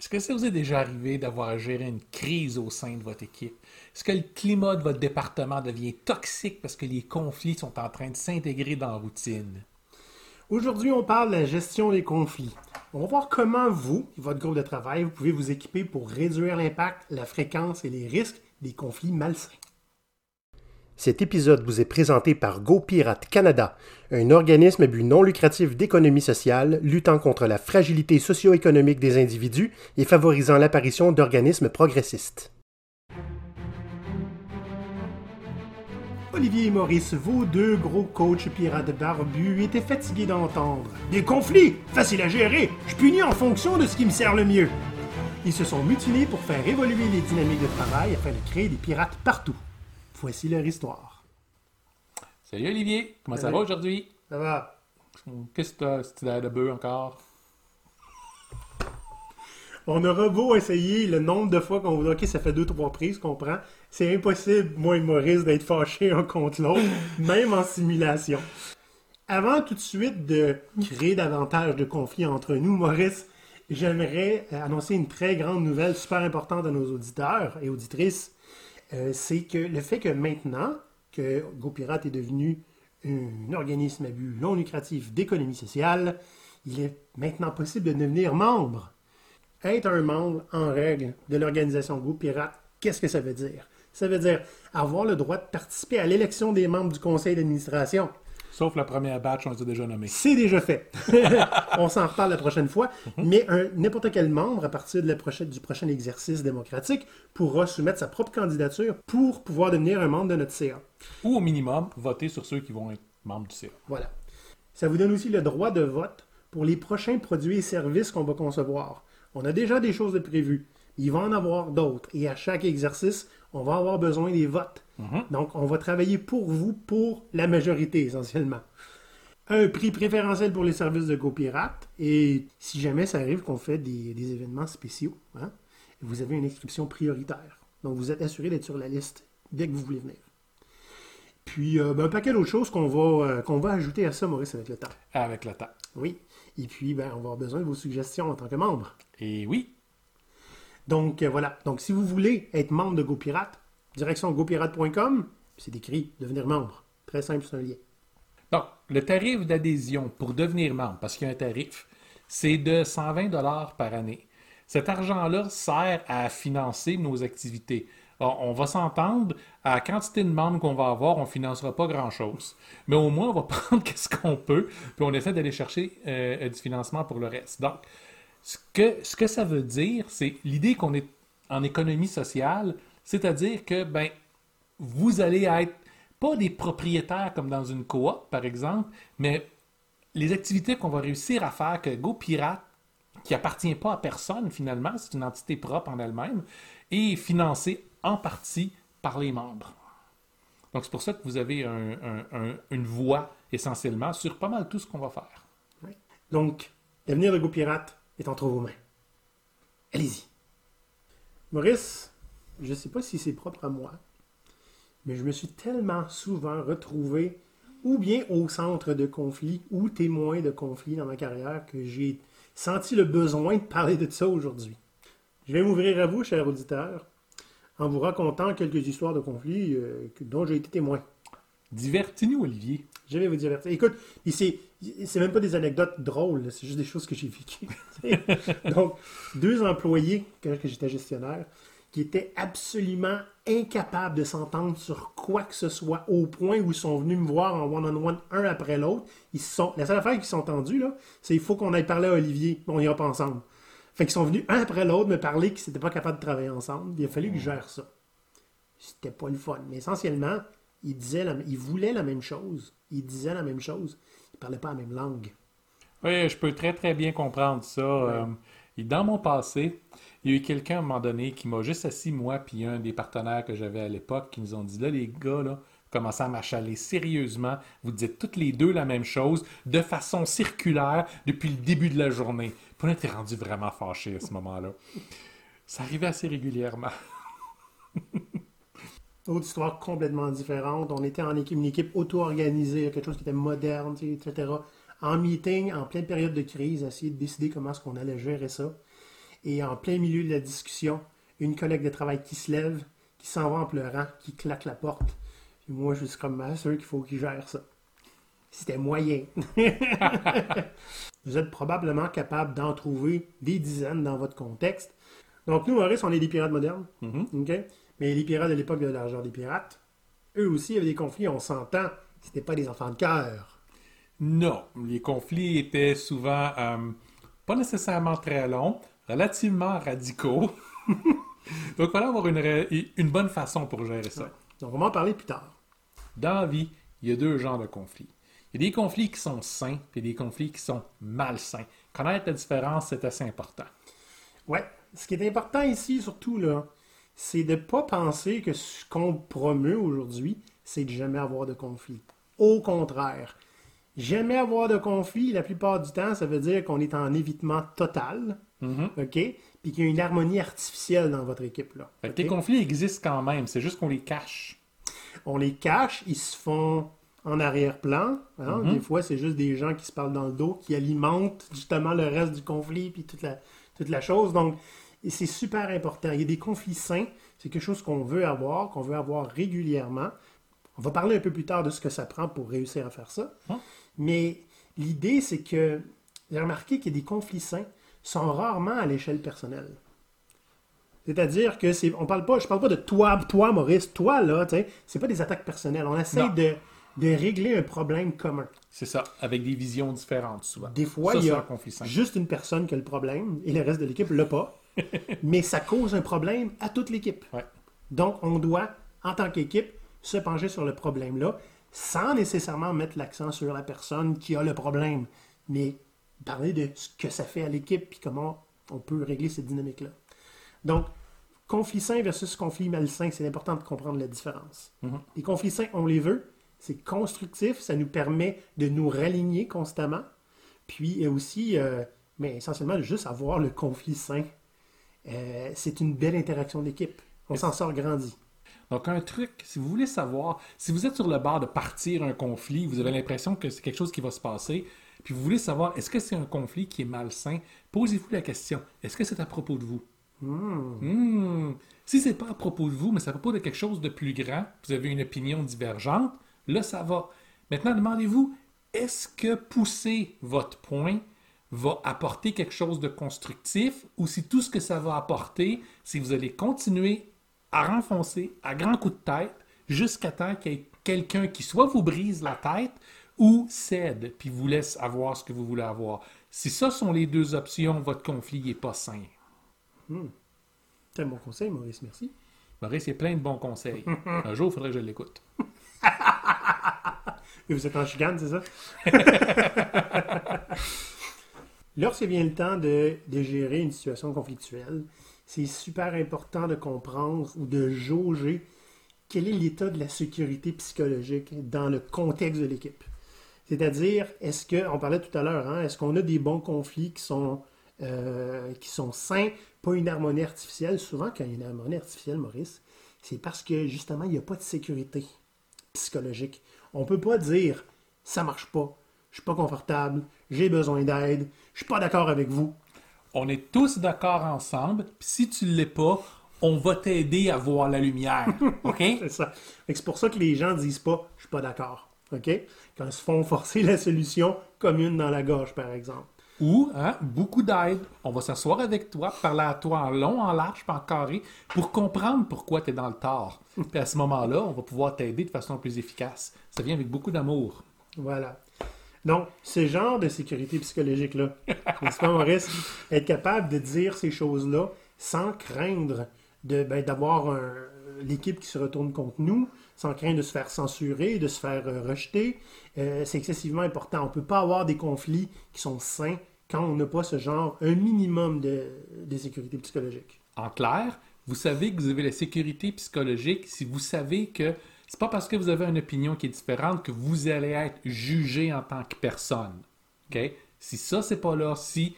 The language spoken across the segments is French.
Est-ce que ça vous est déjà arrivé d'avoir à gérer une crise au sein de votre équipe? Est-ce que le climat de votre département devient toxique parce que les conflits sont en train de s'intégrer dans la routine? Aujourd'hui, on parle de la gestion des conflits. On va voir comment vous et votre groupe de travail, vous pouvez vous équiper pour réduire l'impact, la fréquence et les risques des conflits malsains. Cet épisode vous est présenté par GoPirate Canada, un organisme à but non lucratif d'économie sociale luttant contre la fragilité socio-économique des individus et favorisant l'apparition d'organismes progressistes. Olivier et Maurice, vos deux gros coachs pirates barbus, étaient fatigués d'entendre. Des conflits Facile à gérer Je punis en fonction de ce qui me sert le mieux Ils se sont mutinés pour faire évoluer les dynamiques de travail afin de créer des pirates partout. Voici leur histoire. Salut Olivier, comment ça va aujourd'hui? Ça va Qu'est-ce que t'as, cette idée de bœuf encore? On aura beau essayer le nombre de fois qu'on va. Ok, ça fait deux, trois prises qu'on prend. C'est impossible, moi et Maurice, d'être fâchés un contre l'autre, même en simulation. Avant tout de suite de créer davantage de conflits entre nous, Maurice, j'aimerais euh, annoncer une très grande nouvelle super importante à nos auditeurs et auditrices. Euh, c'est que le fait que maintenant que GoPirate est devenu un organisme à but non lucratif d'économie sociale, il est maintenant possible de devenir membre. Être un membre en règle de l'organisation GoPirate, qu'est-ce que ça veut dire? Ça veut dire avoir le droit de participer à l'élection des membres du conseil d'administration. Sauf la première batch, on les a déjà nommés. C'est déjà fait. On s'en reparle la prochaine fois. Mais un- n'importe quel membre, à partir de la prochaine- du prochain exercice démocratique, pourra soumettre sa propre candidature pour pouvoir devenir un membre de notre CA. Ou au minimum, voter sur ceux qui vont être membres du CA. Voilà. Ça vous donne aussi le droit de vote pour les prochains produits et services qu'on va concevoir. On a déjà des choses de prévues. Il va en avoir d'autres. Et à chaque exercice, on va avoir besoin des votes. Donc, on va travailler pour vous, pour la majorité essentiellement. Un prix préférentiel pour les services de GoPirate. Et si jamais ça arrive qu'on fait des, des événements spéciaux, hein, vous avez une inscription prioritaire. Donc, vous êtes assuré d'être sur la liste dès que vous voulez venir. Puis, euh, ben, un paquet d'autres choses qu'on va, euh, qu'on va ajouter à ça, Maurice, avec le temps. Avec le temps. Oui. Et puis, ben, on va avoir besoin de vos suggestions en tant que membre. Et oui, Donc, euh, voilà. Donc, si vous voulez être membre de GoPirate, direction gopirate.com, c'est écrit devenir membre. Très simple, c'est un lien. Donc, le tarif d'adhésion pour devenir membre, parce qu'il y a un tarif, c'est de 120 dollars par année. Cet argent-là sert à financer nos activités. On va s'entendre, à la quantité de membres qu'on va avoir, on ne financera pas grand-chose. Mais au moins, on va prendre ce qu'on peut, puis on essaie d'aller chercher euh, du financement pour le reste. Donc, ce que, ça veut dire, c'est l'idée qu'on est en économie sociale, c'est-à-dire que, ben, vous allez être pas des propriétaires comme dans une coop, par exemple, mais les activités qu'on va réussir à faire que GoPirate, qui appartient pas à personne finalement, c'est une entité propre en elle-même, est financée en partie par les membres. Donc c'est pour ça que vous avez un- un- un- une voix essentiellement sur pas mal tout ce qu'on va faire. Donc, l'avenir de GoPirate est entre vos mains. Allez-y. Maurice, je ne sais pas si c'est propre à moi, mais je me suis tellement souvent retrouvé ou bien au centre de conflits ou témoin de conflits dans ma carrière que j'ai senti le besoin de parler de ça aujourd'hui. Je vais m'ouvrir à vous, chers auditeurs, en vous racontant quelques histoires de conflits euh, dont j'ai été témoin. Divertis-nous, Olivier. Je vais vous divertir. Écoute, c'est, même pas des anecdotes drôles, c'est juste des choses que j'ai vécues. Donc, deux employés, quand j'étais gestionnaire, qui étaient absolument incapables de s'entendre sur quoi que ce soit, au point où ils sont venus me voir en one-on-one, un après l'autre. Sont, la seule affaire qu'ils sont entendus, là, c'est il faut qu'on aille parler à Olivier, on ira pas ensemble. Fait qu'ils sont venus un après l'autre me parler qu'ils n'étaient pas capables de travailler ensemble. Il a fallu que je gère ça. C'était pas le fun. Mais essentiellement, ils disaient la- ils voulaient la même chose. Ils disaient la même chose. Ils parlaient pas la même langue. Oui, je peux très très bien comprendre ça. Euh, et dans mon passé, il y a eu quelqu'un à un moment donné qui m'a juste assis, moi, puis un des partenaires que j'avais à l'époque, qui nous ont dit là, les gars, là, commencez à m'achaler sérieusement. Vous dites toutes les deux la même chose, de façon circulaire, depuis le début de la journée. Puis on était rendus vraiment fâchés à ce moment-là. Ça arrivait assez régulièrement. Autre histoire complètement différente. On était en équipe, une équipe auto-organisée, quelque chose qui était moderne, etc. En meeting, en pleine période de crise, essayer de décider comment est-ce qu'on allait gérer ça. et en plein milieu de la discussion, une collègue de travail qui se lève, qui s'en va en pleurant, qui claque la porte. Puis moi, je suis comme master qu'il faut qu'il gère ça. C'était moyen. Vous êtes probablement capable d'en trouver des dizaines dans votre contexte. Donc, nous, Maurice, on est des pirates modernes. OK? Mais les pirates de l'époque de l'argent des pirates, eux aussi avaient des conflits, on s'entend. C'était pas des enfants de cœur. Non, les conflits étaient souvent euh, pas nécessairement très longs, relativement radicaux. Donc, il fallait avoir une bonne façon pour gérer ça. Donc, on va en parler plus tard. Dans la vie, il y a deux genres de conflits. Il y a des conflits qui sont sains et des conflits qui sont malsains. Connaître la différence, c'est assez important. Ouais. Ce qui est important ici, surtout, là, c'est de ne pas penser que ce qu'on promeut aujourd'hui, c'est de jamais avoir de conflit. Au contraire. Jamais avoir de conflit, la plupart du temps, ça veut dire qu'on est en évitement total, Mhm. OK? Puis qu'il y a une harmonie artificielle dans votre équipe, là. Fait que OK? Les conflits existent quand même, c'est juste qu'on les cache. On les cache, ils se font en arrière-plan. hein. Mhm. Des fois, c'est juste des gens qui se parlent dans le dos, qui alimentent justement le reste du conflit, puis toute la, toute la chose. Donc, et c'est super important. Il y a des conflits sains. C'est quelque chose qu'on veut avoir, qu'on veut avoir régulièrement. On va parler un peu plus tard de ce que ça prend pour réussir à faire ça. Mais l'idée, c'est que j'ai remarqué que des conflits sains sont rarement à l'échelle personnelle. C'est-à-dire que c'est, on parle pas, je parle pas de toi, toi Maurice, toi là, tu sais, c'est pas des attaques personnelles. On essaie de, de régler un problème commun. C'est ça, avec des visions différentes souvent. Des fois, Ça, il y a un juste une personne qui a le problème et le reste de l'équipe l'a pas. mais ça cause un problème à toute l'équipe. Ouais. Donc, on doit, en tant qu'équipe, se pencher sur le problème-là, sans nécessairement mettre l'accent sur la personne qui a le problème, mais parler de ce que ça fait à l'équipe et comment on peut régler cette dynamique-là. Donc, conflit sain versus conflit malsain, c'est important de comprendre la différence. Mhm. Les conflits sains, on les veut, c'est constructif, ça nous permet de nous raligner constamment, puis euh, aussi, euh, mais essentiellement, de juste avoir le conflit sain. Euh, c'est une belle interaction d'équipe. On s'en sort grandi. Donc, un truc, si vous voulez savoir, si vous êtes sur le bord de partir un conflit, vous avez l'impression que c'est quelque chose qui va se passer, puis vous voulez savoir, est-ce que c'est un conflit qui est malsain, posez-vous la question, est-ce que c'est à propos de vous? Hmm. Si c'est pas à propos de vous, mais c'est à propos de quelque chose de plus grand, vous avez une opinion divergente, là, ça va. Maintenant, demandez-vous, est-ce que pousser votre point va apporter quelque chose de constructif ou si tout ce que ça va apporter, c'est que vous allez continuer à renfoncer à grands coups de tête jusqu'à temps qu'il y ait quelqu'un qui soit vous brise la tête ou cède puis vous laisse avoir ce que vous voulez avoir. Si ça sont les deux options, votre conflit n'est pas sain. C'est un bon conseil, Maurice, merci. Maurice, il y a plein de bons conseils. Un jour, il faudrait que je l'écoute. Et vous êtes en chicane, c'est ça? Lorsque vient le temps de, gérer une situation conflictuelle, c'est super important de comprendre ou de jauger quel est l'état de la sécurité psychologique dans le contexte de l'équipe. C'est-à-dire, est-ce que, on parlait tout à l'heure, hein, est-ce qu'on a des bons conflits qui sont, euh, qui sont sains, pas une harmonie artificielle? Souvent, quand il y a une harmonie artificielle, Maurice, c'est parce que justement, il n'y a pas de sécurité psychologique. On peut pas dire ça marche pas, je suis pas confortable, j'ai besoin d'aide, je suis pas d'accord avec vous. On est tous d'accord ensemble, puis si tu ne l'es pas, on va t'aider à voir la lumière. OK? C'est ça. C'est pour ça que les gens disent pas je suis pas d'accord. OK? Quand ils se font forcer la solution commune dans la gorge, par exemple. Ou, hein, beaucoup d'aide. On va s'asseoir avec toi, parler à toi en long, en large, puis en carré, pour comprendre pourquoi tu es dans le tort. Puis à ce moment-là, on va pouvoir t'aider de façon plus efficace. Ça vient avec beaucoup d'amour. Voilà. Donc, ce genre de sécurité psychologique-là, n'est-ce pas, Maurice? Être capable de dire ces choses-là sans craindre de, ben, d'avoir l'équipe qui se retourne contre nous, sans craindre de se faire censurer, de se faire euh, rejeter, euh, c'est excessivement important. On ne peut pas avoir des conflits qui sont sains quand on n'a pas ce genre, un minimum de, de sécurité psychologique. En clair, vous savez que vous avez la sécurité psychologique si vous savez que c'est pas parce que vous avez une opinion qui est différente que vous allez être jugé en tant que personne. OK? Si ça, c'est pas là, si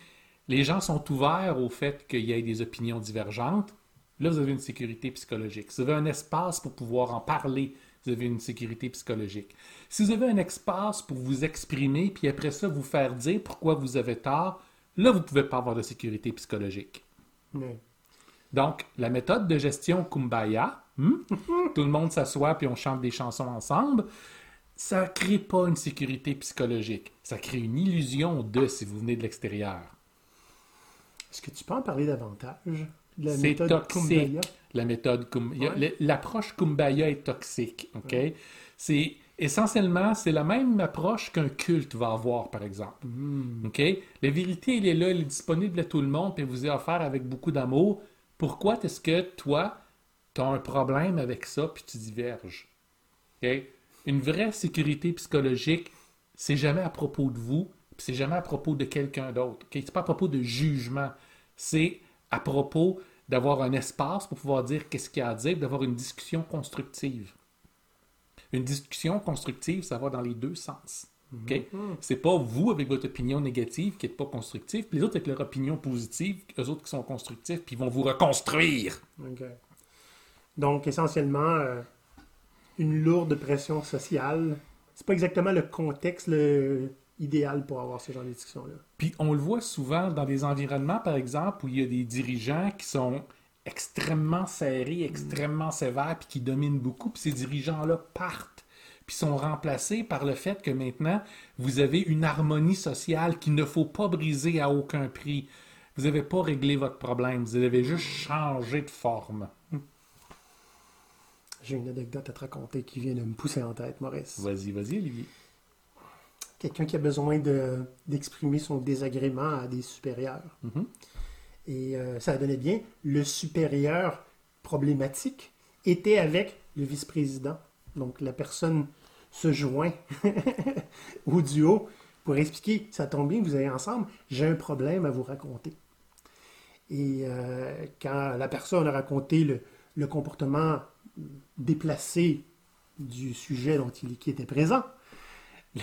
les gens sont ouverts au fait qu'il y ait des opinions divergentes, là, vous avez une sécurité psychologique. Si vous avez un espace pour pouvoir en parler, vous avez une sécurité psychologique. Si vous avez un espace pour vous exprimer, puis après ça, vous faire dire pourquoi vous avez tort, là, vous ne pouvez pas avoir de sécurité psychologique. Donc, la méthode de gestion Kumbaya, hmm, tout le monde s'assoit puis on chante des chansons ensemble, ça crée pas une sécurité psychologique. Ça crée une illusion de si vous venez de l'extérieur. Est-ce que tu peux en parler davantage la C'est méthode toxique. Kumbaya? La méthode Kumbaya. Ouais. L'approche Kumbaya est toxique. OK? C'est essentiellement, c'est la même approche qu'un culte va avoir, par exemple. OK? La vérité, elle est là, elle est disponible à tout le monde, puis elle vous est offerte avec beaucoup d'amour. Pourquoi est-ce que toi, tu as un problème avec ça, puis tu diverges? Une vraie sécurité psychologique, c'est jamais à propos de vous, puis c'est jamais à propos de quelqu'un d'autre. OK? C'est pas à propos de jugement. C'est à propos d'avoir un espace pour pouvoir dire qu'est-ce qu'il y a à dire, d'avoir une discussion constructive. Une discussion constructive, ça va dans les deux sens. OK? C'est pas vous avec votre opinion négative qui n'êtes pas constructif, puis les autres avec leur opinion positive, eux autres qui sont constructifs, puis ils vont vous reconstruire. Donc, essentiellement, euh, une lourde pression sociale. C'est pas exactement le contexte le- idéal pour avoir ce genre de discussion-là. Puis on le voit souvent dans des environnements, par exemple, où il y a des dirigeants qui sont extrêmement serrés, extrêmement sévères, puis qui dominent beaucoup, puis ces dirigeants-là partent, puis sont remplacés par le fait que maintenant, vous avez une harmonie sociale qu'il ne faut pas briser à aucun prix. Vous n'avez pas réglé votre problème, vous avez juste changé de forme. J'ai une anecdote à te raconter qui vient de me pousser en tête, Maurice. Vas-y, vas-y, Olivier. Quelqu'un qui a besoin de- d'exprimer son désagrément à des supérieurs. Mhm. Et euh, ça donnait bien. Le supérieur problématique était avec le vice-président. Donc la personne se joint au duo pour expliquer, ça tombe bien, vous allez ensemble, j'ai un problème à vous raconter. Et euh, quand la personne a raconté le, le comportement déplacé du sujet dont il était présent,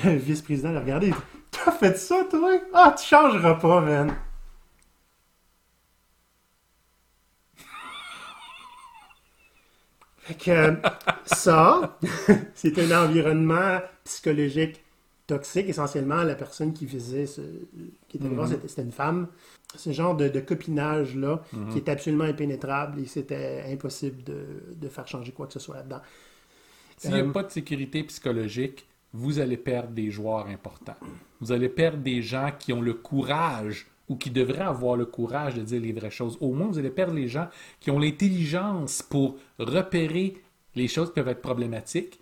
le vice-président l'a regardé et dit T'as fait ça, toi? Ah, tu changeras pas, man. Fait que ça, c'est un environnement psychologique toxique. Essentiellement, la personne qui faisait ce, qui était voir, c'était c'était une femme. Ce genre de, de copinage-là, qui est absolument impénétrable et c'était impossible de, de faire changer quoi que ce soit là-dedans. S'il n'y a Euh, pas de sécurité psychologique, vous allez perdre des joueurs importants. Vous allez perdre des gens qui ont le courage ou qui devraient avoir le courage de dire les vraies choses. Au moins, vous allez perdre les gens qui ont l'intelligence pour repérer les choses qui peuvent être problématiques,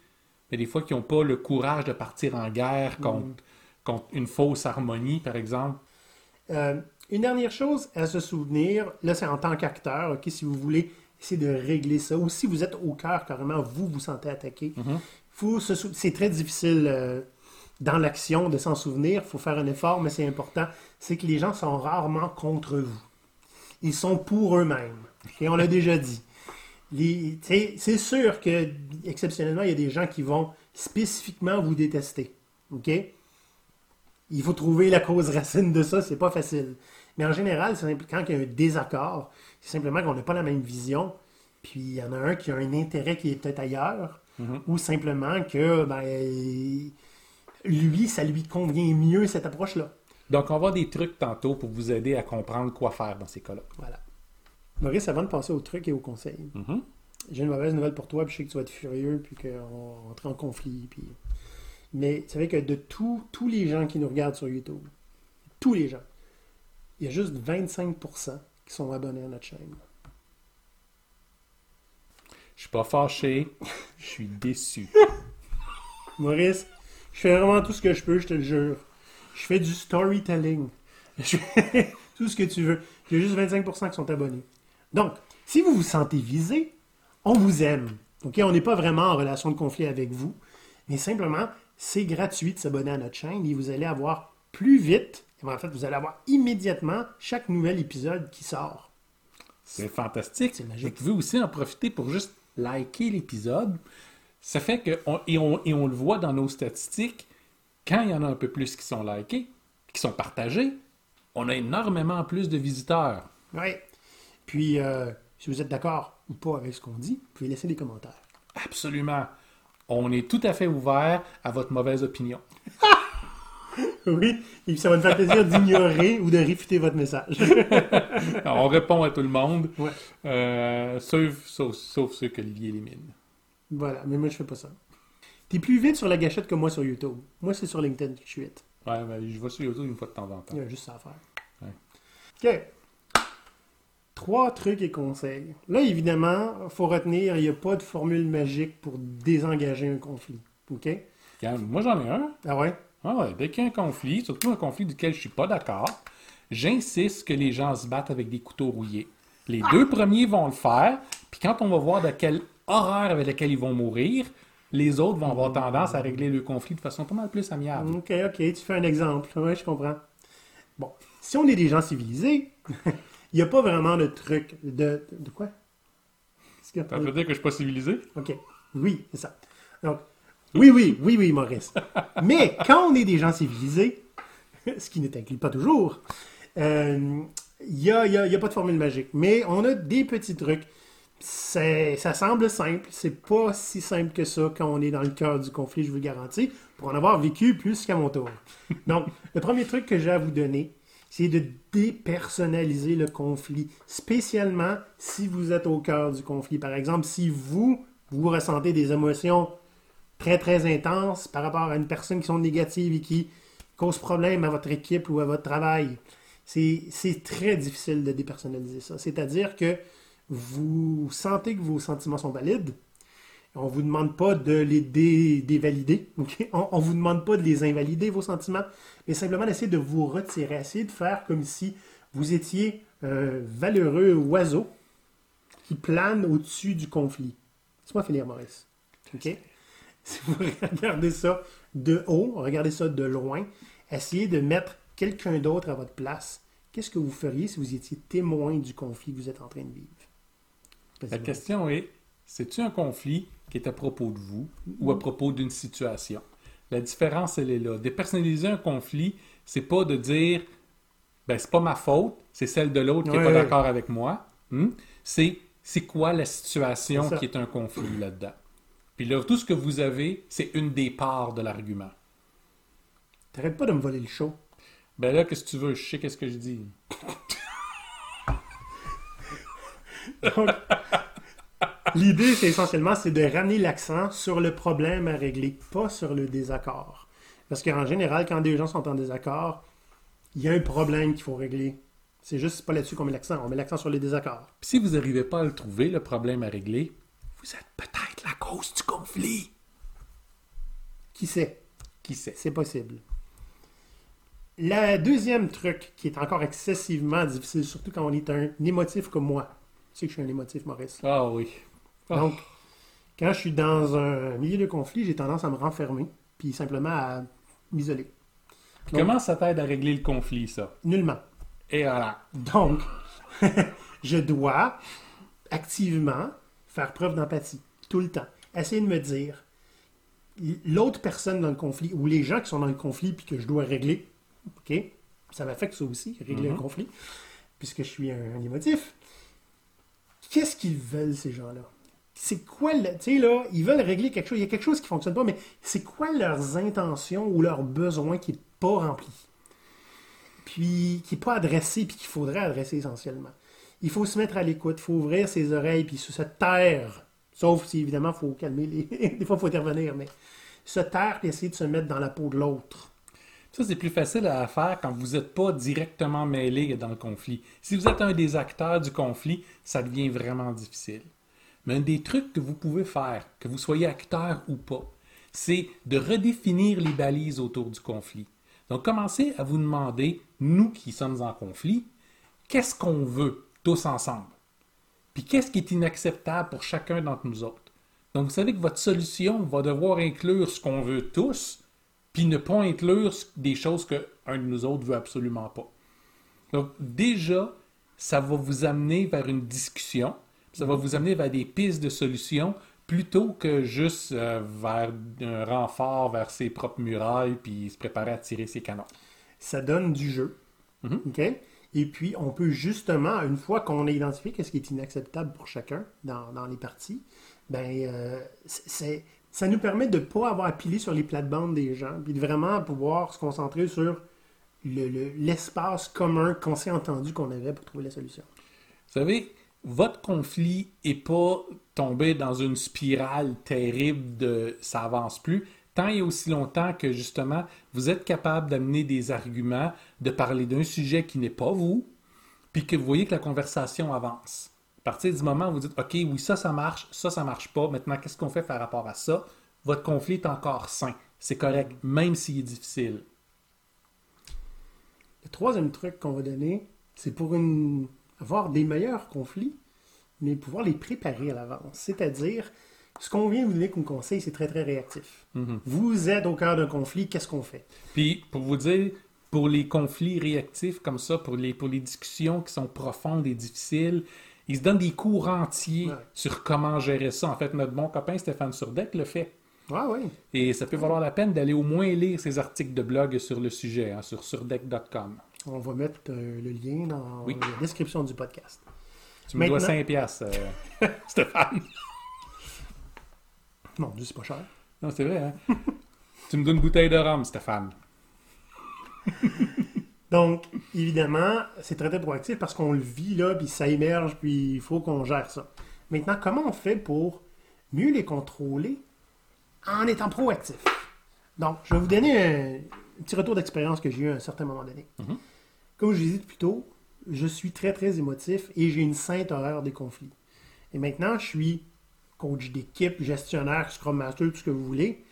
mais des fois qui n'ont pas le courage de partir en guerre contre, contre une fausse harmonie, par exemple. Euh, une dernière chose à se souvenir, là c'est en tant qu'acteur, ok, si vous voulez essayer de régler ça, ou si vous êtes au cœur carrément, vous vous sentez attaqué, sou- c'est très difficile euh, dans l'action de s'en souvenir, il faut faire un effort, mais c'est important, c'est que les gens sont rarement contre vous. Ils sont pour eux-mêmes. Et on l'a déjà dit. C'est sûr que, exceptionnellement, il y a des gens qui vont spécifiquement vous détester. OK? Il faut trouver la cause racine de ça, c'est pas facile. Mais en général, quand il y a un désaccord, c'est simplement qu'on n'a pas la même vision, puis il y en a un qui a un intérêt qui est peut-être ailleurs, ou simplement que ben, lui, ça lui convient mieux cette approche-là. Donc, on va avoir des trucs tantôt pour vous aider à comprendre quoi faire dans ces cas-là. Voilà. Maurice, avant de passer aux trucs et aux conseils, Mhm. j'ai une mauvaise nouvelle pour toi, puis je sais que tu vas être furieux, puis qu'on va entrer en conflit. Puis... Mais c'est vrai que de tous tous les gens qui nous regardent sur YouTube, tous les gens, il y a juste 25% qui sont abonnés à notre chaîne. Je suis pas fâché, je suis déçu. Maurice, je fais vraiment tout ce que je peux, je te le jure. Je fais du storytelling. Je fais tout ce que tu veux. J'ai juste 25% qui sont abonnés. Donc, si vous vous sentez visé, on vous aime. On n'est pas vraiment en relation de conflit avec vous, mais simplement, c'est gratuit de s'abonner à notre chaîne et vous allez avoir plus vite, en fait, vous allez avoir immédiatement chaque nouvel épisode qui sort. C'est fantastique. C'est magique. Vous pouvez aussi en profiter pour juste liker l'épisode. Ça fait que, on- et, on, et on le voit dans nos statistiques, quand il y en a un peu plus qui sont likés, qui sont partagés, on a énormément plus de visiteurs. Oui. Puis, euh, si vous êtes d'accord ou pas avec ce qu'on dit, vous pouvez laisser des commentaires. Absolument. On est tout à fait ouvert à votre mauvaise opinion. Oui, et puis ça va me faire plaisir d'ignorer ou de réfuter votre message. On répond à tout le monde, Ouais. euh, sauf, sauf, sauf ceux qu'Olivier élimine. Voilà, mais moi je fais pas ça. T'es plus vite sur la gâchette que moi sur YouTube. Moi c'est sur LinkedIn que je suis vite. Ouais, ben, je vais sur YouTube une fois de temps en temps. Il y a juste ça à faire. Ouais. OK. Trois trucs et conseils. Là, évidemment, il faut retenir, il n'y a pas de formule magique pour désengager un conflit. OK? Moi, j'en ai un. Ah ouais? Ah ouais, dès qu'il y a un conflit, surtout un conflit duquel je suis pas d'accord, j'insiste que les gens se battent avec des couteaux rouillés. Les deux premiers vont le faire, puis quand on va voir de quelle horreur avec laquelle ils vont mourir, les autres vont avoir tendance à régler le conflit de façon pas mal plus amiable. OK, OK, tu fais un exemple. Oui, je comprends. Bon, si on est des gens civilisés, il n'y a pas vraiment de truc de... De quoi? Y a? Ça veut dire que je suis pas civilisé? OK. Oui, c'est ça. Donc, oui, oui, oui, oui, Maurice. Mais quand on est des gens civilisés, ce qui ne t'inclut pas toujours, euh, il n'y a, il y a- il y a pas de formule magique. Mais on a des petits trucs. Ça semble simple. C'est pas si simple que ça quand on est dans le cœur du conflit, je vous le garantis, pour en avoir vécu plus qu'à mon tour. Donc, le premier truc que j'ai à vous donner, c'est de dépersonnaliser le conflit, spécialement si vous êtes au cœur du conflit. Par exemple, si vous, vous ressentez des émotions très, très intenses par rapport à une personne qui sont négatives et qui causent problème à votre équipe ou à votre travail, c'est très difficile de dépersonnaliser ça. C'est-à-dire que vous sentez que vos sentiments sont valides, on ne vous demande pas de les dé- dévalider. On ne vous demande pas de les invalider, vos sentiments, mais simplement d'essayer de vous retirer, essayer de faire comme si vous étiez un valeureux oiseau qui plane au-dessus du conflit. Laisse-moi finir, Maurice. OK? Si vous regardez ça de haut, regardez ça de loin, essayez de mettre quelqu'un d'autre à votre place. Qu'est-ce que vous feriez si vous étiez témoin du conflit que vous êtes en train de vivre? La question est, c'est-tu un conflit qui est à propos de vous ou à propos d'une situation? La différence, elle est là. Dépersonnaliser un conflit, c'est pas de dire, ben, c'est pas ma faute, c'est celle de l'autre qui est Ouais, pas d'accord avec moi. Hmm? C'est, c'est quoi la situation qui est un conflit là-dedans? Puis là, tout ce que vous avez, c'est une des parts de l'argument. T'arrêtes pas de me voler le show. Ben là, qu'est-ce que tu veux? Je sais qu'est-ce que je dis. Donc, l'idée, c'est essentiellement, c'est de ramener l'accent sur le problème à régler, pas sur le désaccord. Parce qu'en général, quand des gens sont en désaccord, il y a un problème qu'il faut régler. C'est juste pas là-dessus qu'on met l'accent. On met l'accent sur les désaccords. Puis si vous n'arrivez pas à le trouver, le problème à régler, vous êtes peut-être la cause du conflit. Qui sait? Qui sait? C'est possible. Le deuxième truc qui est encore excessivement difficile, surtout quand on est un émotif comme moi. Tu sais que je suis un émotif, Maurice. Ah oui. Ah. Donc, quand je suis dans un milieu de conflit, j'ai tendance à me renfermer, puis simplement à m'isoler. Donc, Comment ça t'aide à régler le conflit, ça? Nullement. Et voilà. Donc, je dois activement faire preuve d'empathie, tout le temps. Essayer de me dire, l'autre personne dans le conflit, ou les gens qui sont dans le conflit, puis que je dois régler, OK? Ça m'affecte ça aussi, régler Mhm. un conflit, puisque je suis un, un émotif. Qu'est-ce qu'ils veulent, ces gens-là? C'est quoi, tu sais, là, ils veulent régler quelque chose, il y a quelque chose qui fonctionne pas, mais c'est quoi leurs intentions ou leurs besoins qui n'est pas rempli? Puis, qui n'est pas adressé, puis qu'il faudrait adresser essentiellement. Il faut se mettre à l'écoute, il faut ouvrir ses oreilles, puis se taire. Sauf si, évidemment, il faut calmer les... Des fois, il faut intervenir, mais se taire et essayer de se mettre dans la peau de l'autre. Ça, c'est plus facile à faire quand vous n'êtes pas directement mêlé dans le conflit. Si vous êtes un des acteurs du conflit, ça devient vraiment difficile. Mais un des trucs que vous pouvez faire, que vous soyez acteur ou pas, c'est de redéfinir les balises autour du conflit. Donc, commencez à vous demander, nous qui sommes en conflit, qu'est-ce qu'on veut tous ensemble? Puis qu'est-ce qui est inacceptable pour chacun d'entre nous autres? Donc, vous savez que votre solution va devoir inclure ce qu'on veut tous, puis ne pas inclure des choses qu'un de nous autres veut absolument pas. Donc, déjà, ça va vous amener vers une discussion, ça va vous amener vers des pistes de solutions plutôt que juste euh, vers un renfort vers ses propres murailles puis se préparer à tirer ses canons. Ça donne du jeu. Mhm. OK? Et puis, on peut justement, une fois qu'on a identifié qu'est-ce qui est inacceptable pour chacun dans, dans les parties, ben, euh, c'est- c'est ça nous permet de ne pas avoir à piler sur les plates-bandes des gens, puis de vraiment pouvoir se concentrer sur le- le- l'espace commun qu'on s'est entendu qu'on avait pour trouver la solution. Vous savez, votre conflit n'est pas tombé dans une spirale terrible de ça avance plus, tant et aussi longtemps que justement vous êtes capable d'amener des arguments, de parler d'un sujet qui n'est pas vous, puis que vous voyez que la conversation avance. À partir du moment où vous dites OK, oui, ça, ça marche, ça, ça marche pas, maintenant, qu'est-ce qu'on fait par rapport à ça? Votre conflit est encore sain. C'est correct, même s'il est difficile. Le troisième truc qu'on va donner, c'est pour une- avoir des meilleurs conflits, mais pouvoir les préparer à l'avance. C'est-à-dire, ce qu'on vient vous donner comme conseil, c'est très, très réactif. Vous êtes au cœur d'un conflit, qu'est-ce qu'on fait? Puis, pour vous dire, pour les conflits réactifs comme ça, pour les, pour les discussions qui sont profondes et difficiles, ils se donnent des cours entiers Ouais. sur comment gérer ça. En fait, notre bon copain Stéphane Surdec le fait. Ah oui. Et ça peut valoir la peine d'aller au moins lire ses articles de blog sur le sujet, hein, sur surdeck.com. On va mettre euh, le lien dans Oui. la description du podcast. Tu me dois Maintenant- 5 piastres, euh, Stéphane. Non, Dieu, c'est pas cher. Non, c'est vrai, hein? tu me donnes une bouteille de rhum, Stéphane. Donc, évidemment, c'est très, très proactif parce qu'on le vit là, puis ça émerge, puis il faut qu'on gère ça. Maintenant, comment on fait pour mieux les contrôler en étant proactif? Donc, je vais vous donner un petit retour d'expérience que j'ai eu à un certain moment donné. Mhm. Comme je l'ai dit plus tôt, je suis très, très émotif et j'ai une sainte horreur des conflits. Et maintenant, je suis coach d'équipe, gestionnaire, Scrum Master, tout ce que vous voulez.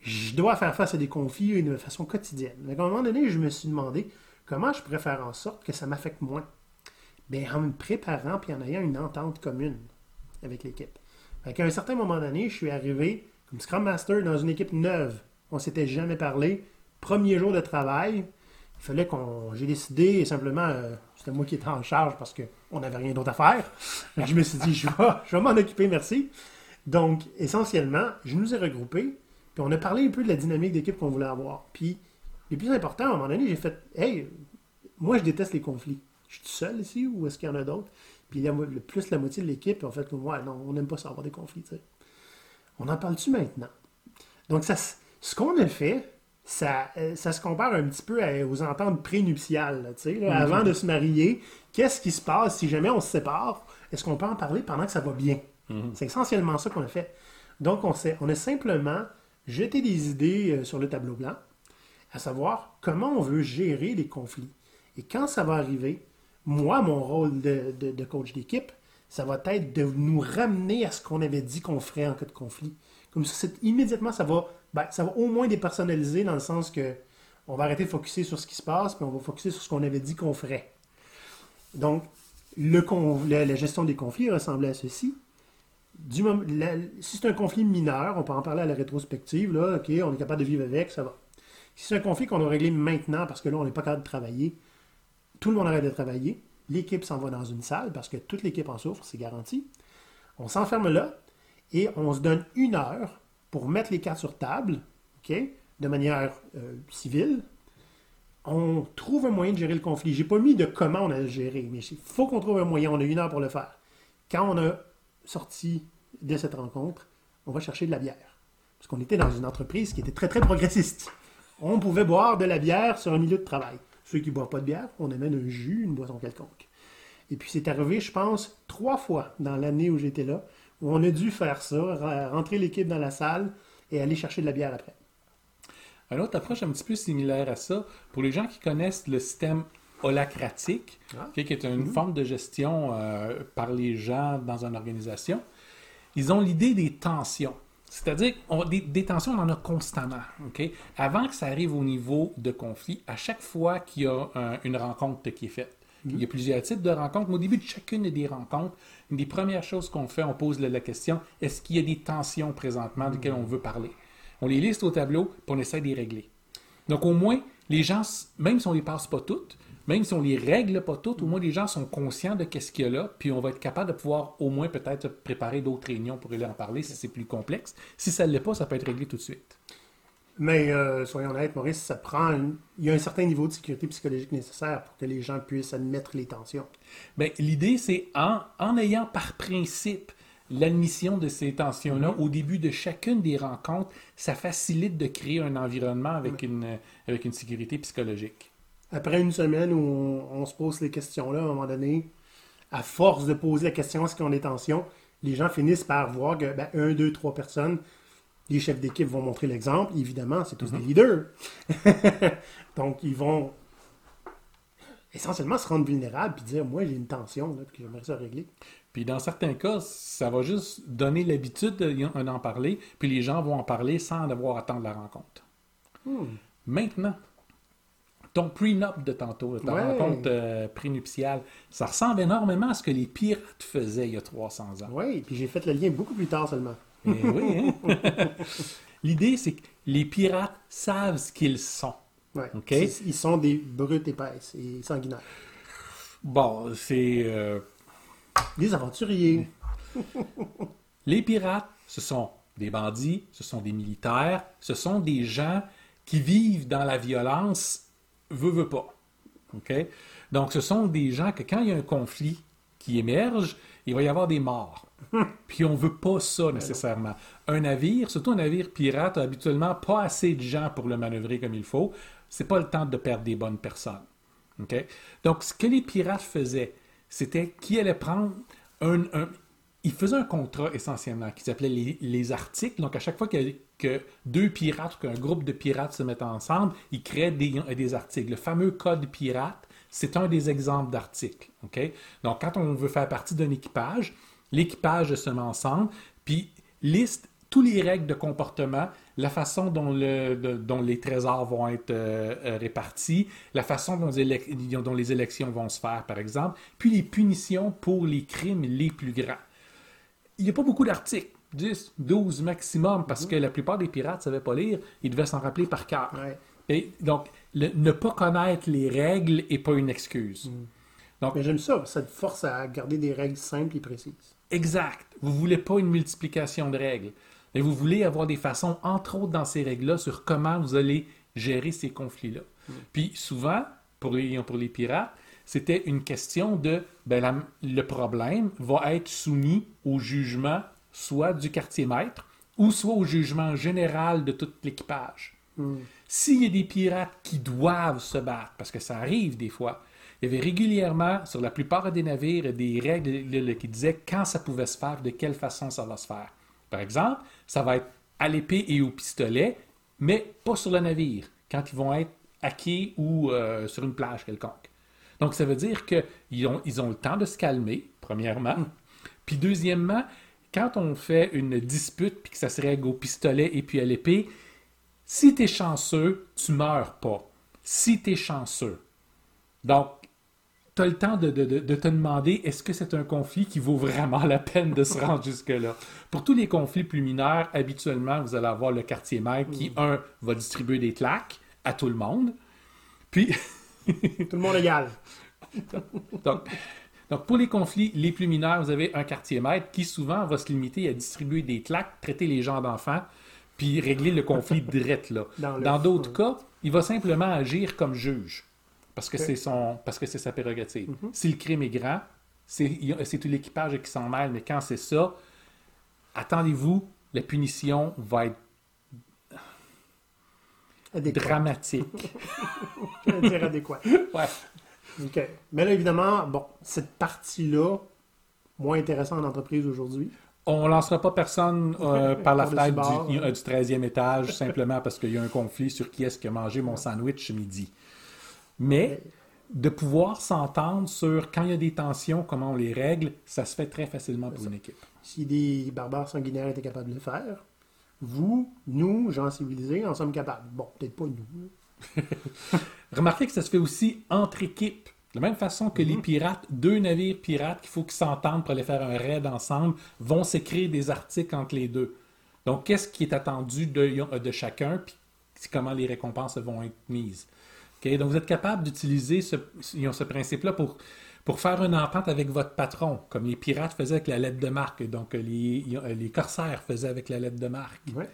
Je dois faire face à des conflits de façon quotidienne. Donc, à un moment donné, je me suis demandé comment je pourrais faire en sorte que ça m'affecte moins? Bien, en me préparant puis en ayant une entente commune avec l'équipe. Qu'à un certain moment donné, je suis arrivé comme Scrum Master dans une équipe neuve. On s'était jamais parlé. Premier jour de travail, il fallait qu'on. J'ai décidé simplement, euh, c'était moi qui étais en charge parce qu'on n'avait rien d'autre à faire. Je me suis dit, je vais, je vais m'en occuper, merci. Donc, essentiellement, je nous ai regroupés, puis on a parlé un peu de la dynamique d'équipe qu'on voulait avoir. Puis, le plus important, à un moment donné, j'ai fait, hey, moi, je déteste les conflits. Je suis tout seul ici ou est-ce qu'il y en a d'autres? Puis, la le plus la moitié de l'équipe, en fait, moi, non, on n'aime pas ça avoir des conflits. On en parle-tu maintenant? Donc, ça, ce qu'on a fait, ça, euh, ça se compare un petit peu à- aux ententes prénuptiales. là, Avant de se marier, qu'est-ce qui se passe si jamais on se sépare? Est-ce qu'on peut en parler pendant que ça va bien? C'est essentiellement ça qu'on a fait. Donc, on, on a simplement jeté des idées euh, sur le tableau blanc, à savoir comment on veut gérer les conflits. Et quand ça va arriver, moi, mon rôle de, de- coach d'équipe, ça va être de nous ramener à ce qu'on avait dit qu'on ferait en cas de conflit. Comme ça, immédiatement, ça va, ben, ça va au moins dépersonnaliser dans le sens que on va arrêter de focuser sur ce qui se passe, puis on va focuser sur ce qu'on avait dit qu'on ferait. Donc, le con- la, gestion des conflits ressemblait à ceci. Du si c'est un conflit mineur, on peut en parler à la rétrospective, là, ok, on est capable de vivre avec, ça va. Si c'est un conflit qu'on doit régler maintenant, parce que là, on n'est pas capable de travailler, tout le monde arrête de travailler, l'équipe s'en va dans une salle, parce que toute l'équipe en souffre, c'est garanti. On s'enferme là, et on se donne une heure pour mettre les cartes sur table, ok, de manière euh, civile. On trouve un moyen de gérer le conflit. J'ai pas mis de comment on a le gérer, mais il faut qu'on trouve un moyen. On a une heure pour le faire. Quand on a sorti de cette rencontre, on va chercher de la bière. Parce qu'on était dans une entreprise qui était très, très progressiste. On pouvait boire de la bière sur un milieu de travail. Ceux qui ne boivent pas de bière, on amène un jus, une boisson quelconque. Et puis c'est arrivé, je pense, trois fois dans l'année où j'étais là, où on a dû faire ça, rentrer l'équipe dans la salle et aller chercher de la bière après. Une autre approche un petit peu similaire à ça, pour les gens qui connaissent le système holacratique, Ah. qui est une forme de gestion euh, par les gens dans une organisation, ils ont l'idée des tensions. C'est-à-dire, on- des, des tensions, on en a constamment. Avant que ça arrive au niveau de conflit, à chaque fois qu'il y a un- une rencontre qui est faite, il y a plusieurs types de rencontres, mais au début de chacune des rencontres, une des premières choses qu'on fait, on pose la, la question est-ce qu'il y a des tensions présentement desquelles on veut parler? On les liste au tableau, puis on essaie de les régler. Donc, au moins, les gens, même si on les passe pas toutes, même si on les règle pas toutes, au moins les gens sont conscients de qu'est-ce qu'il y a là, puis on va être capable de pouvoir au moins peut-être préparer d'autres réunions pour aller en parler si c'est plus complexe. Si ça ne l'est pas, ça peut être réglé tout de suite. Mais euh, soyons honnêtes, Maurice, ça prend. une- Il y a un certain niveau de sécurité psychologique nécessaire pour que les gens puissent admettre les tensions. Ben, l'idée, c'est en, en ayant par principe l'admission de ces tensions-là au début de chacune des rencontres, ça facilite de créer un environnement avec, une, avec une sécurité psychologique. Après une semaine où on, on se pose les questions-là, à un moment donné, à force de poser la question est-ce qu'on est tension, les gens finissent par voir que ben, un, deux, trois personnes, les chefs d'équipe vont montrer l'exemple. Évidemment, c'est tous des leaders. Donc, ils vont essentiellement se rendre vulnérables puis dire Moi, j'ai une tension, là, puis j'aimerais ça régler. Puis dans certains cas, ça va juste donner l'habitude d'en parler, puis les gens vont en parler sans devoir attendre la rencontre. Maintenant, ton prenup de tantôt, ta Ouais. rencontre euh, prénuptiale, ça ressemble énormément à ce que les pirates faisaient il y a 300 ans. Oui, puis j'ai fait le lien beaucoup plus tard seulement. Eh oui, hein? L'idée, c'est que les pirates savent ce qu'ils sont. Ouais. OK? Ils, ils sont des brutes épaisses et sanguinaires. Bon, c'est... euh, Des aventuriers. Les pirates, ce sont des bandits, ce sont des militaires, ce sont des gens qui vivent dans la violence, veut, veut pas. OK? Donc, ce sont des gens que quand il y a un conflit qui émerge, il va y avoir des morts. Puis on veut pas ça nécessairement. Un navire, surtout un navire pirate, a habituellement pas assez de gens pour le manœuvrer comme il faut. C'est pas le temps de perdre des bonnes personnes. OK? Donc, ce que les pirates faisaient, c'était qu'ils allaient prendre un, un- Ils faisaient un contrat essentiellement qui s'appelait les, les articles. Donc, à chaque fois que, que deux pirates ou qu'un groupe de pirates se mettent ensemble, ils créent des, des articles. Le fameux code pirate, c'est un des exemples d'articles. Donc, quand on veut faire partie d'un équipage, l'équipage se met ensemble, puis liste tous les règles de comportement, la façon dont, les trésors vont être euh, euh, répartis, la façon dont dont les élections vont se faire, par exemple, puis les punitions pour les crimes les plus grands. Il n'y a pas beaucoup d'articles, 10, 12 maximum, parce que la plupart des pirates ne savaient pas lire, ils devaient s'en rappeler par cœur. Ouais. Et donc, le- ne pas connaître les règles n'est pas une excuse. Mais j'aime ça. Ça te force à garder des règles simples et précises. Exact. Vous voulez pas une multiplication de règles. Mais vous voulez avoir des façons, entre autres dans ces règles-là, sur comment vous allez gérer ces conflits-là. Puis souvent, pour les, pour les pirates, c'était une question de ben, la- le problème va être soumis au jugement soit du quartier maître ou soit au jugement général de tout l'équipage. S'il y a des pirates qui doivent se battre, parce que ça arrive des fois, il y avait régulièrement, sur la plupart des navires, des règles le- le- qui disaient quand ça pouvait se faire, de quelle façon ça va se faire. Par exemple, ça va être à l'épée et au pistolet, mais pas sur le navire, quand ils vont être à quai ou euh, sur une plage quelconque. Donc, ça veut dire qu'ils ont, ils ont le temps de se calmer, premièrement. Puis, deuxièmement, quand on fait une dispute puis que ça se règle au pistolet et puis à l'épée, si tu es chanceux, tu meurs pas. Si tu es chanceux. Donc, tu as le temps de, de- de- de te demander est-ce que c'est un conflit qui vaut vraiment la peine de se rendre jusque-là? Pour tous les conflits plus mineurs, habituellement, vous allez avoir le quartier maître qui, un, va distribuer des claques à tout le monde. Puis, Tout le monde égal. donc, donc, pour les conflits les plus mineurs, vous avez un quartier maître qui souvent va se limiter à distribuer des claques, traiter les gens d'enfants, puis régler le conflit direct là. Dans d'autres cas, il va simplement agir comme juge parce que c'est son parce que c'est sa prérogative. Si le crime est grand, c'est tout l'équipage qui s'en mêle, mais quand c'est ça, attendez-vous, la punition va être dramatique. Je vais dire adéquat. Ouais. OK. Mais là, évidemment, bon, cette partie-là, moins intéressante en entreprise aujourd'hui. On lancera pas personne euh, par la fenêtre du, euh, du 13e étage simplement parce qu'il y a un conflit sur qui est-ce qui a mangé mon sandwich midi. Mais de pouvoir s'entendre sur quand il y a des tensions, comment on les règle, ça se fait très facilement pour une équipe. Si des barbares sanguinaires étaient capables de le faire, vous, nous, gens civilisés, en sommes capables. Bon, peut-être pas nous. Remarquez que ça se fait aussi entre équipes. De la même façon que les pirates, deux navires pirates qu'il faut qu'ils s'entendent pour aller faire un raid ensemble, vont s'écrire des articles entre les deux. Donc, qu'est-ce qui est attendu de, de chacun, puis comment les récompenses vont être mises. Donc, vous êtes capable d'utiliser ce, principe-là pour, pour faire une entente avec votre patron, comme les pirates faisaient avec la lettre de marque, donc euh, les, les corsaires faisaient avec la lettre de marque. Ouais.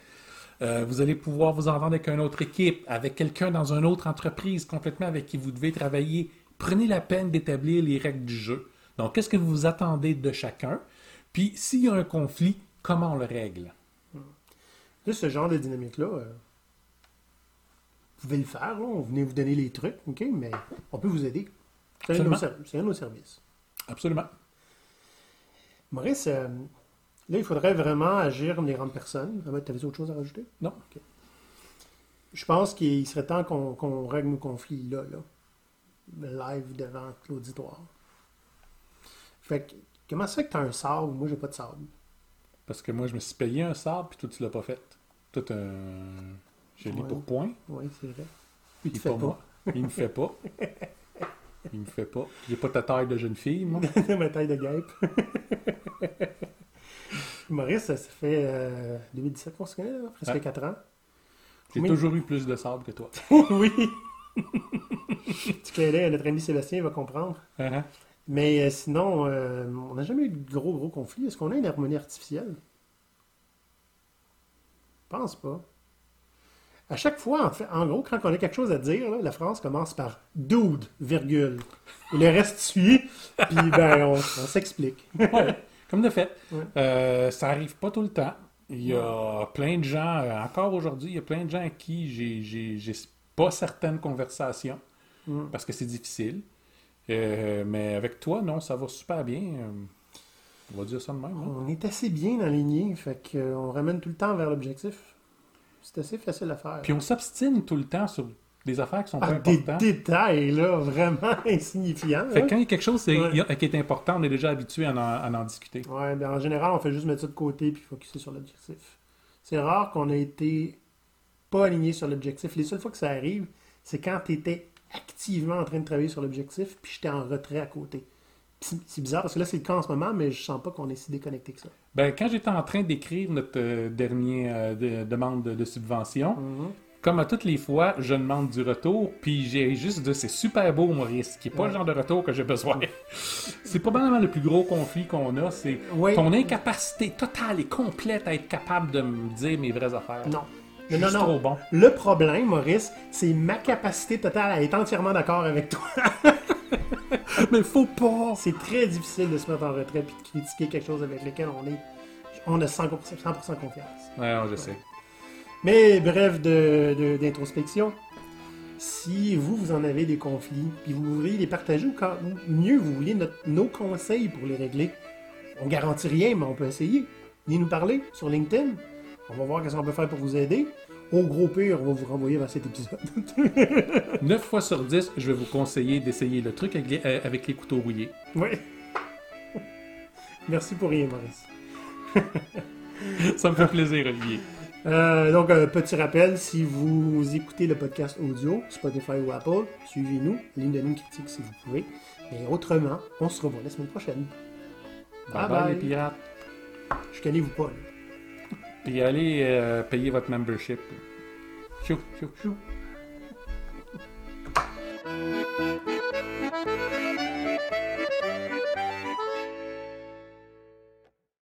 Euh, vous allez pouvoir vous entendre avec une autre équipe, avec quelqu'un dans une autre entreprise complètement avec qui vous devez travailler. Prenez la peine d'établir les règles du jeu. Donc, qu'est-ce que vous attendez de chacun? Puis s'il y a un conflit, comment on le règle? Là, ce genre de dynamique-là, euh, vous pouvez le faire, là, on venait vous donner les trucs, OK, mais on peut vous aider. C'est un, de nos Absolument. ser- c'est un de nos services. Absolument. Maurice, euh, là, il faudrait vraiment agir comme des grandes personnes. Tu avais autre chose à rajouter? Non. Je pense qu'il serait temps qu'on règle nos conflits là, là. Live devant l'auditoire. Fait que, comment ça fait que tu as un sable? Moi, j'ai pas de sable. Parce que moi, je me suis payé un sable, puis toi, tu l'as pas fait. Toi, un... Je l'ai Ouais. pour point. Oui, c'est vrai. Il fait pas pas. moi. Il me fait pas. Il me fait pas. J'ai pas ta taille de jeune fille, moi. Ma taille de guêpe. Maurice, ça, fait euh, 2017 qu'on se connaît, là, presque Ouais. 4 ans. J'ai toujours eu plus de sable que toi. oui! tu à notre ami Sébastien, va comprendre. Hein? Mais euh, sinon, euh, on n'a jamais eu de gros, gros conflits. Est-ce qu'on a une harmonie artificielle? Je pense pas. À chaque fois, en, fait, en gros, quand on a quelque chose à dire, là, la phrase commence par dude, virgule. Et le reste suit, puis ben, on, on s'explique. Comme de fait. Ouais. Euh, ça arrive pas tout le temps. Il y a plein de gens, euh, encore aujourd'hui, il y a plein de gens à qui j'ai- pas certaines conversations Mm. parce que c'est difficile. Euh, mais avec toi, non, ça va super bien. On va dire ça de même. hein. On est assez bien aligné, fait qu'on ramène tout le temps vers l'objectif. C'est assez facile à faire. Puis on s'obstine tout le temps sur des affaires qui sont Ah, pas des importantes. détails, là, vraiment insignifiants. Fait que quand il y a quelque chose Ouais. a- qui est important, on est déjà habitué à en, à en discuter. Ouais, ben en général, on fait juste mettre ça de côté puis focuser sur l'objectif. C'est rare qu'on ait été pas aligné sur l'objectif. Les seules fois que ça arrive, c'est quand tu étais activement en train de travailler sur l'objectif puis j'étais en retrait à côté. C'est bizarre parce que là, c'est le cas en ce moment, mais je sens pas qu'on est si déconnecté que ça. Ben, quand j'étais en train d'écrire notre euh, dernière demande de, de subvention, comme à toutes les fois, je demande du retour, puis j'ai juste de c'est super beau, Maurice, qui n'est pas Ouais. le genre de retour que j'ai besoin. c'est probablement le plus gros conflit qu'on a, c'est ton incapacité totale et complète à être capable de me dire mes vraies affaires. Non. Non, non, trop bon. Le problème, Maurice, c'est ma capacité totale à être entièrement d'accord avec toi. Mais faut pas! C'est très difficile de se mettre en retrait puis de critiquer quelque chose avec lequel on est. On a 100%, 100% confiance. Ouais, non, je sais. Mais bref de- de- d'introspection, si vous, vous en avez des conflits, puis vous voulez les partager, ou quand, mieux, vous voulez notre- nos conseils pour les régler, on garantit rien, mais on peut essayer. Venez nous parler sur LinkedIn. On va voir qu'est-ce qu'on peut faire pour vous aider. Au gros pire, on va vous renvoyer vers cet épisode. 9 fois sur 10, je vais vous conseiller d'essayer le truc avec les, euh, avec les couteaux rouillés. oui. Merci pour rien, Maurice. Ça me fait plaisir, Olivier. Euh, donc, petit rappel, si vous écoutez le podcast audio, Spotify ou Apple, suivez-nous, ligne de une critique si vous pouvez. Mais autrement, on se revoit la semaine prochaine. Bye Bye bye, bye. les pirates. Je connais vous pas, là. Puis allez euh, payer votre membership. Chou, chou, chou.